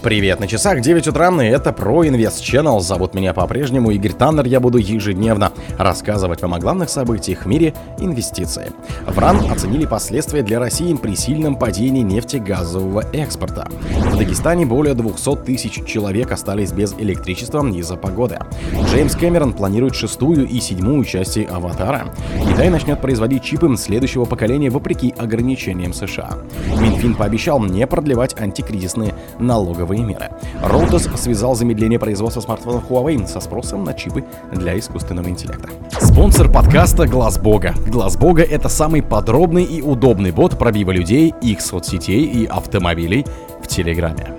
Привет, на часах 9 утра, и это про Инвест Channel. Зовут меня по-прежнему Игорь Таннер. Я буду ежедневно рассказывать вам о главных событиях в мире инвестиций. В РАН оценили последствия для России при сильном падении нефтегазового экспорта. В Дагестане более 200 тысяч человек остались без электричества из-за погоды. Джеймс Кэмерон планирует шестую и седьмую части «Аватара». Китай начнет производить чипы следующего поколения вопреки ограничениям США. Минфин пообещал не продлевать антикризисные налоговые налоговые меры. Reuters связал замедление производства смартфонов Huawei со спросом на чипы для искусственного интеллекта. Спонсор подкаста Глаз Бога. Глаз Бога это самый подробный и удобный бот пробива людей, их соцсетей и автомобилей в Телеграме.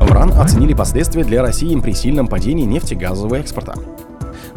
В РАН оценили последствия для России при сильном падении нефтегазового экспорта.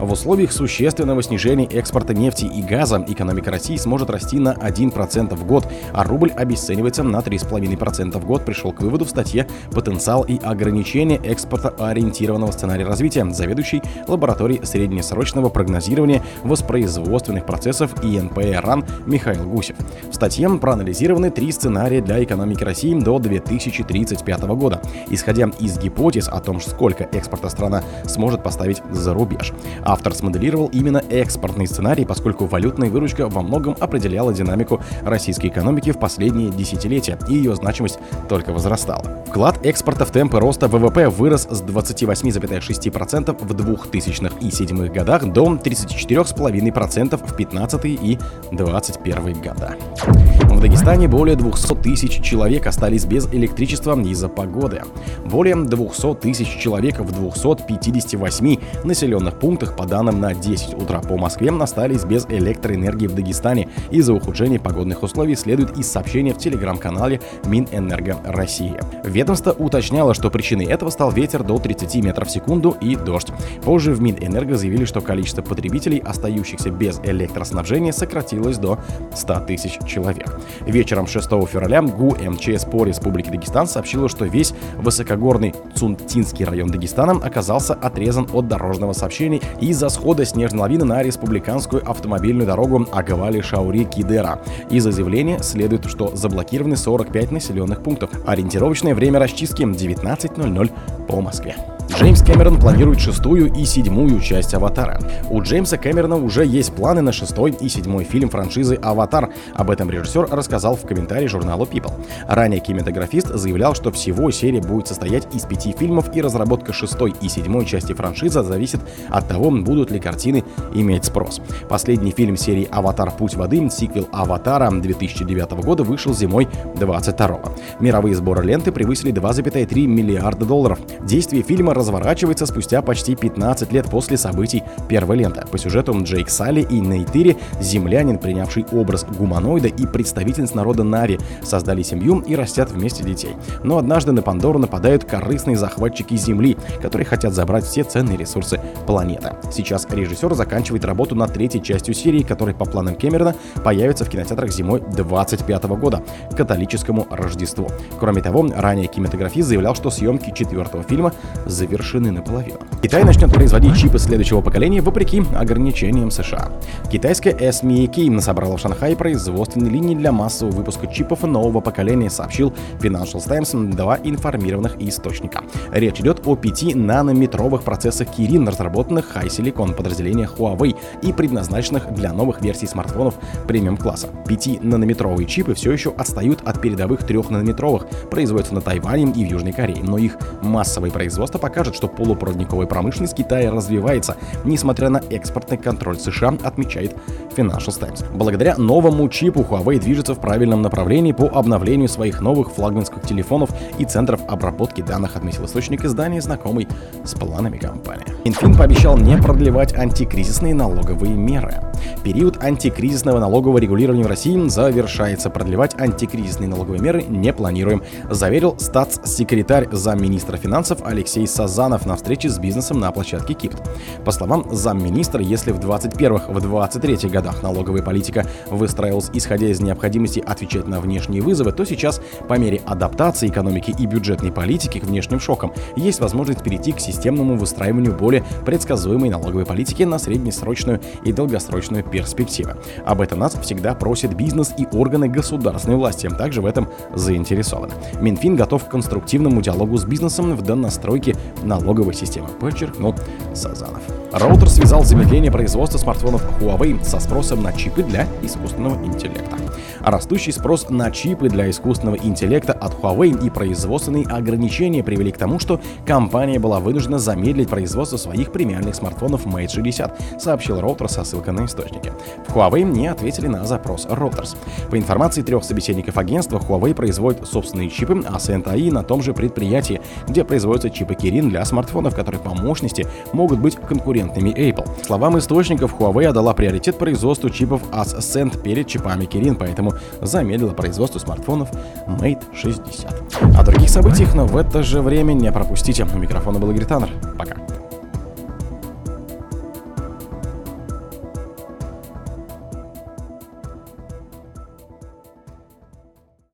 В условиях существенного снижения экспорта нефти и газа экономика России сможет расти на 1% в год, а рубль обесценивается на 3,5% в год, пришел к выводу в статье «Потенциал и ограничения экспорта ориентированного сценария развития» заведующий лабораторией среднесрочного прогнозирования воспроизводственных процессов ИНП РАН Михаил Гусев. В статье проанализированы три сценария для экономики России до 2035 года, исходя из гипотез о том, сколько экспорта страна сможет поставить за рубеж. Автор смоделировал именно экспортный сценарий, поскольку валютная выручка во многом определяла динамику российской экономики в последние десятилетия, и ее значимость только возрастала. Вклад экспорта в темпы роста ВВП вырос с 28,6% в 2007 годах до 34,5% в 15 и 21 года. В Дагестане более 200 тысяч человек остались без электричества из-за погоды. Более 200 тысяч человек в 258 населенных пунктах по данным на 10 утра по Москве остались без электроэнергии в Дагестане из-за ухудшения погодных условий, следует из сообщения в телеграм-канале Минэнерго России. Ведомство уточняло, что причиной этого стал ветер до 30 метров в секунду и дождь. Позже в Минэнерго заявили, что количество потребителей, остающихся без электроснабжения, сократилось до 100 тысяч человек. Вечером 6 февраля ГУ МЧС по Республике Дагестан сообщила, что весь высокогорный Цунтинский район Дагестана оказался отрезан от дорожного сообщения из-за схода снежной лавины на республиканскую автомобильную дорогу Агавали-Шаури-Кидера. Из-за заявления следует, что заблокированы 45 населенных пунктов. Ориентировочное время расчистки 19.00 по Москве. Джеймс Кэмерон планирует шестую и седьмую часть «Аватара». У Джеймса Кэмерона уже есть планы на шестой и седьмой фильм франшизы «Аватар». Об этом режиссер рассказал в комментарии журнала People. Ранее кинематографист заявлял, что всего серия будет состоять из пяти фильмов, и разработка шестой и седьмой части франшизы зависит от того, будут ли картины иметь спрос. Последний фильм серии «Аватар. Путь воды», сиквел «Аватара» 2009 года вышел зимой 22 Мировые сборы ленты превысили 2,3 миллиарда долларов. Действие фильма разворачивается спустя почти 15 лет после событий первой ленты. По сюжету Джейк Салли и Нейтири, землянин, принявший образ гуманоида и представительниц народа Нави, создали семью и растят вместе детей. Но однажды на Пандору нападают корыстные захватчики Земли, которые хотят забрать все ценные ресурсы планеты. Сейчас режиссер заканчивает работу над третьей частью серии, которая по планам Кэмерона появится в кинотеатрах зимой 25 года, к католическому Рождеству. Кроме того, ранее кинематографист заявлял, что съемки четвертого фильма завершены завершены наполовину. Китай начнет производить чипы следующего поколения вопреки ограничениям США. Китайская SMEK собрала в Шанхае производственные линии для массового выпуска чипов нового поколения, сообщил Financial Times два информированных источника. Речь идет о 5 нанометровых процессах Kirin, разработанных High Silicon подразделения Huawei и предназначенных для новых версий смартфонов премиум-класса. 5-нанометровые чипы все еще отстают от передовых 3-нанометровых, производятся на Тайване и в Южной Корее, но их массовое производство пока покажет, что полупроводниковая промышленность Китая развивается, несмотря на экспортный контроль США, отмечает Financial Times. Благодаря новому чипу Huawei движется в правильном направлении по обновлению своих новых флагманских телефонов и центров обработки данных, отметил источник издания, знакомый с планами компании. Минфин пообещал не продлевать антикризисные налоговые меры. Период антикризисного налогового регулирования в России завершается. Продлевать антикризисные налоговые меры не планируем, заверил статс-секретарь замминистра финансов Алексей Сазанов на встрече с бизнесом на площадке КИПТ. По словам замминистра, если в 21-х, в 23-х годах налоговая политика выстраивалась исходя из необходимости отвечать на внешние вызовы, то сейчас по мере адаптации экономики и бюджетной политики к внешним шокам есть возможность перейти к системному выстраиванию более предсказуемой налоговой политики на среднесрочную и долгосрочную перспективы. Об этом нас всегда просит бизнес и органы государственной власти, также в этом заинтересованы. Минфин готов к конструктивному диалогу с бизнесом в донастройке налоговой системы, подчеркнул Сазанов. Роутер связал замедление производства смартфонов Huawei со спросом на чипы для искусственного интеллекта. Растущий спрос на чипы для искусственного интеллекта от Huawei и производственные ограничения привели к тому, что компания была вынуждена замедлить производство своих премиальных смартфонов Mate 60, сообщил Reuters со ссылкой на источники. В Huawei не ответили на запрос Reuters. По информации трех собеседников агентства, Huawei производит собственные чипы, а SNTI на том же предприятии, где производятся чипы Kirin для смартфонов, которые по мощности могут быть конкурентными Apple. Словам источников, Huawei отдала приоритет производству чипов Ascend перед чипами Kirin, поэтому замедлила производство смартфонов Mate 60. О других событиях, но в это же время не пропустите. У микрофона был Игорь Таннер. Пока.